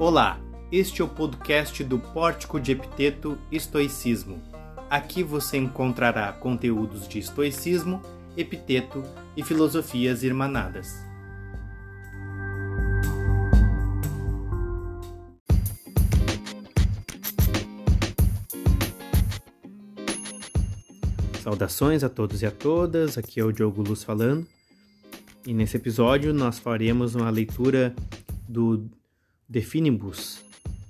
Olá, este é o podcast do Pórtico de Epiteto Estoicismo. Aqui você encontrará conteúdos de estoicismo, epiteto e filosofias irmanadas. Saudações a todos e a todas, aqui é o Diogo Luz falando. E nesse episódio nós faremos uma leitura do Definibus,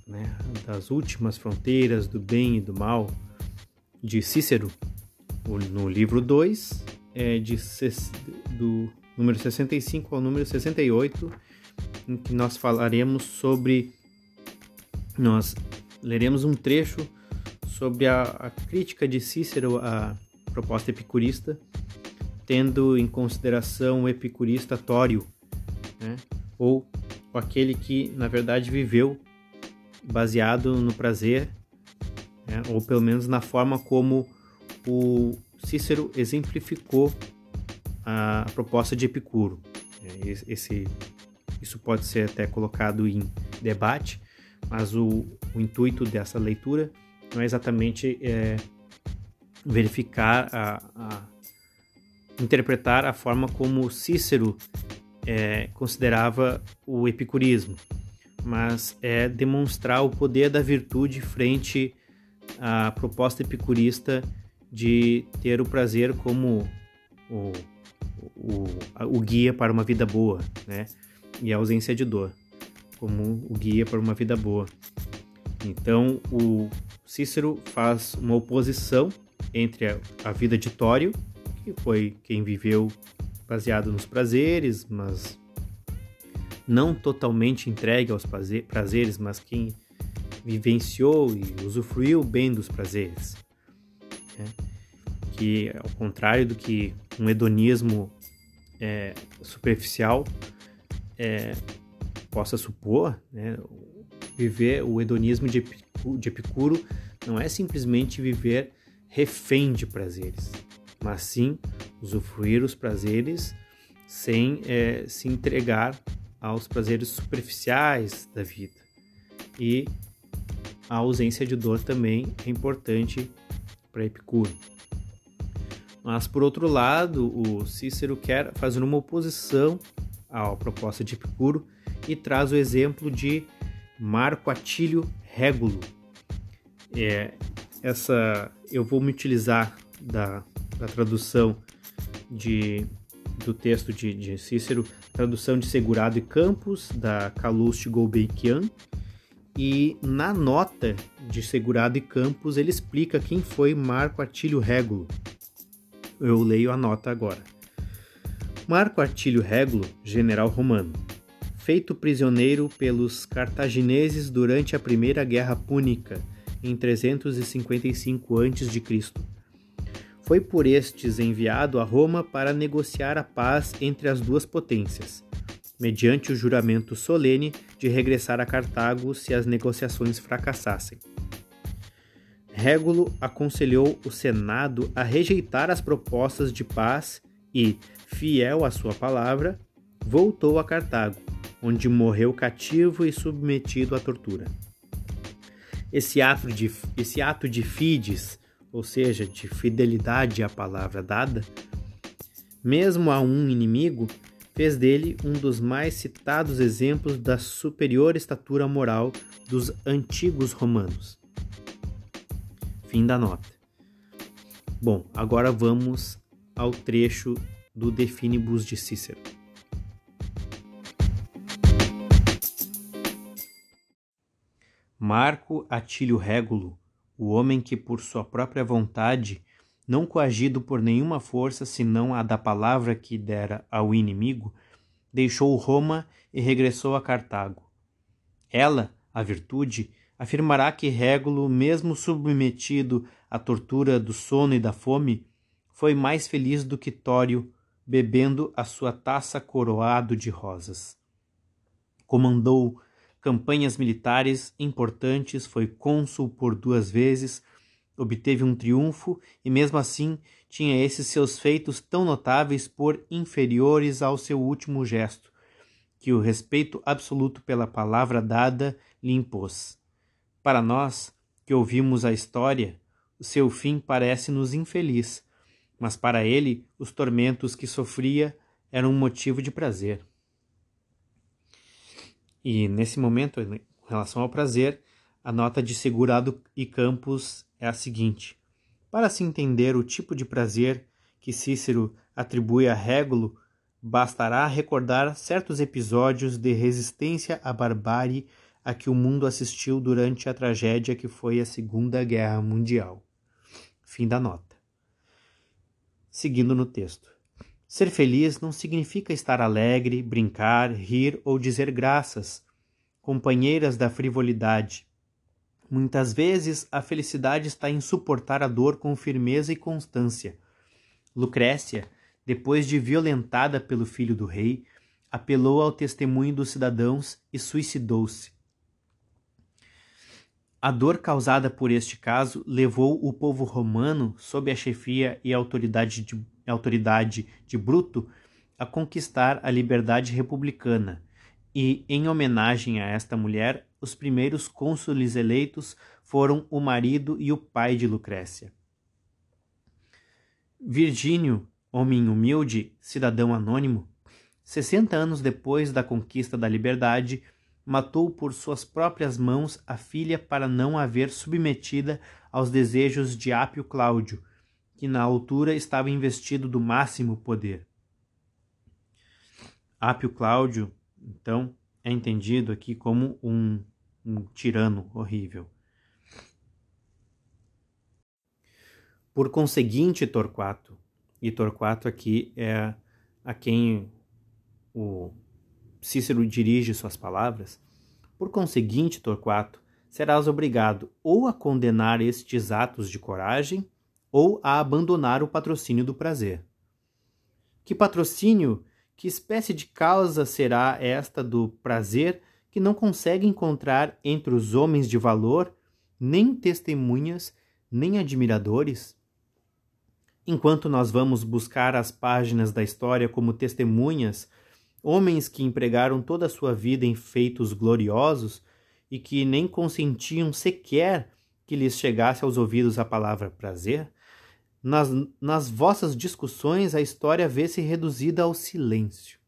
né, das últimas fronteiras do bem e do mal, de Cícero, no livro 2, é de, do número 65 ao número 68, em que nós falaremos sobre. Nós leremos um trecho sobre a, a crítica de Cícero à proposta epicurista, tendo em consideração o epicurista Tório, né, ou aquele que na verdade viveu baseado no prazer, né? ou pelo menos na forma como o Cícero exemplificou a proposta de Epicuro. Esse, isso pode ser até colocado em debate, mas o, o intuito dessa leitura não é exatamente é, verificar a, a, interpretar a forma como Cícero é, considerava o epicurismo, mas é demonstrar o poder da virtude frente à proposta epicurista de ter o prazer como o, o, o guia para uma vida boa, né? E a ausência de dor como o guia para uma vida boa. Então, o Cícero faz uma oposição entre a, a vida de Tório, que foi quem viveu baseado nos prazeres, mas não totalmente entregue aos prazeres, mas quem vivenciou e usufruiu bem dos prazeres. Né? Que, ao contrário do que um hedonismo é, superficial é, possa supor, né? viver o hedonismo de Epicuro não é simplesmente viver refém de prazeres, mas sim usufruir os prazeres sem é, se entregar aos prazeres superficiais da vida. E a ausência de dor também é importante para Epicuro. Mas por outro lado, o Cícero quer fazer uma oposição à proposta de Epicuro e traz o exemplo de Marco Atílio Régulo. É, essa eu vou me utilizar da, da tradução de, do texto de, de Cícero, tradução de Segurado e Campos, da Calouste Gulbenkian, e na nota de Segurado e Campos ele explica quem foi Marco Atílio Régulo. Eu leio a nota agora. Marco Atílio Régulo, general romano, feito prisioneiro pelos cartagineses durante a Primeira Guerra Púnica, em 355 a.C foi por estes enviado a Roma para negociar a paz entre as duas potências, mediante o juramento solene de regressar a Cartago se as negociações fracassassem. Régulo aconselhou o Senado a rejeitar as propostas de paz e, fiel à sua palavra, voltou a Cartago, onde morreu cativo e submetido à tortura. Esse ato de, esse ato de Fides ou seja, de fidelidade à palavra dada, mesmo a um inimigo, fez dele um dos mais citados exemplos da superior estatura moral dos antigos romanos. Fim da nota. Bom, agora vamos ao trecho do Definibus de Cícero. Marco Atílio Régulo o homem que, por sua própria vontade, não coagido por nenhuma força senão a da palavra que dera ao inimigo, deixou Roma e regressou a Cartago. Ela, a virtude, afirmará que Régulo, mesmo submetido à tortura do sono e da fome, foi mais feliz do que Tório, bebendo a sua taça coroado de rosas. Comandou campanhas militares importantes, foi cônsul por duas vezes, obteve um triunfo e, mesmo assim, tinha esses seus feitos tão notáveis por inferiores ao seu último gesto, que o respeito absoluto pela palavra dada lhe impôs. Para nós, que ouvimos a história, o seu fim parece-nos infeliz, mas para ele os tormentos que sofria eram um motivo de prazer. E nesse momento, em relação ao prazer, a nota de Segurado e Campos é a seguinte: para se entender o tipo de prazer que Cícero atribui a Régulo, bastará recordar certos episódios de resistência à barbárie a que o mundo assistiu durante a tragédia que foi a Segunda Guerra Mundial. Fim da nota. Seguindo no texto. Ser feliz não significa estar alegre, brincar, rir ou dizer graças, companheiras da frivolidade. Muitas vezes a felicidade está em suportar a dor com firmeza e constância. Lucrécia, depois de violentada pelo filho do rei, apelou ao testemunho dos cidadãos e suicidou-se. A dor causada por este caso levou o povo romano, sob a chefia e autoridade de, autoridade de Bruto, a conquistar a liberdade republicana, e, em homenagem a esta mulher, os primeiros cônsules eleitos foram o marido e o pai de Lucrécia. Virgínio, homem humilde, cidadão anônimo, sessenta anos depois da conquista da liberdade, matou por suas próprias mãos a filha para não haver submetida aos desejos de Ápio Cláudio, que na altura estava investido do máximo poder. Ápio Cláudio, então, é entendido aqui como um, um tirano horrível. Por conseguinte, Torquato, e Torquato aqui é a quem o Cícero dirige suas palavras, por conseguinte, Torquato, serás obrigado ou a condenar estes atos de coragem ou a abandonar o patrocínio do prazer. Que patrocínio, que espécie de causa será esta do prazer que não consegue encontrar entre os homens de valor nem testemunhas, nem admiradores? Enquanto nós vamos buscar as páginas da história como testemunhas homens que empregaram toda a sua vida em feitos gloriosos e que nem consentiam sequer que lhes chegasse aos ouvidos a palavra prazer, nas, nas vossas discussões a história vê-se reduzida ao silêncio.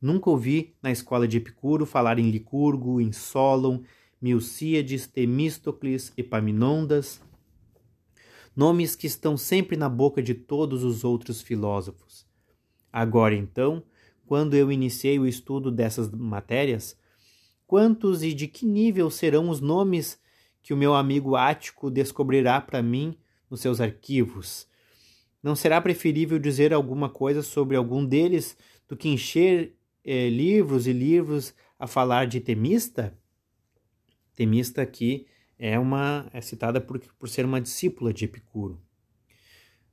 Nunca ouvi na escola de Epicuro falar em Licurgo, em Solon, Milcíades, Temístocles, Epaminondas, nomes que estão sempre na boca de todos os outros filósofos. Agora então, quando eu iniciei o estudo dessas matérias, quantos e de que nível serão os nomes que o meu amigo Ático descobrirá para mim nos seus arquivos? Não será preferível dizer alguma coisa sobre algum deles do que encher eh, livros e livros a falar de Temista? Temista aqui é uma é citada por, por ser uma discípula de Epicuro.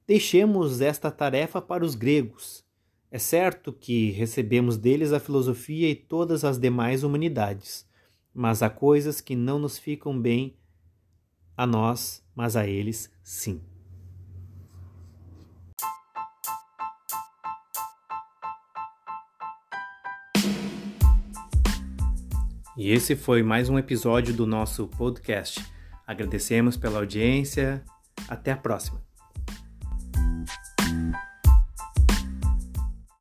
Deixemos esta tarefa para os gregos, é certo que recebemos deles a filosofia e todas as demais humanidades, mas há coisas que não nos ficam bem a nós, mas a eles sim. E esse foi mais um episódio do nosso podcast. Agradecemos pela audiência. Até a próxima.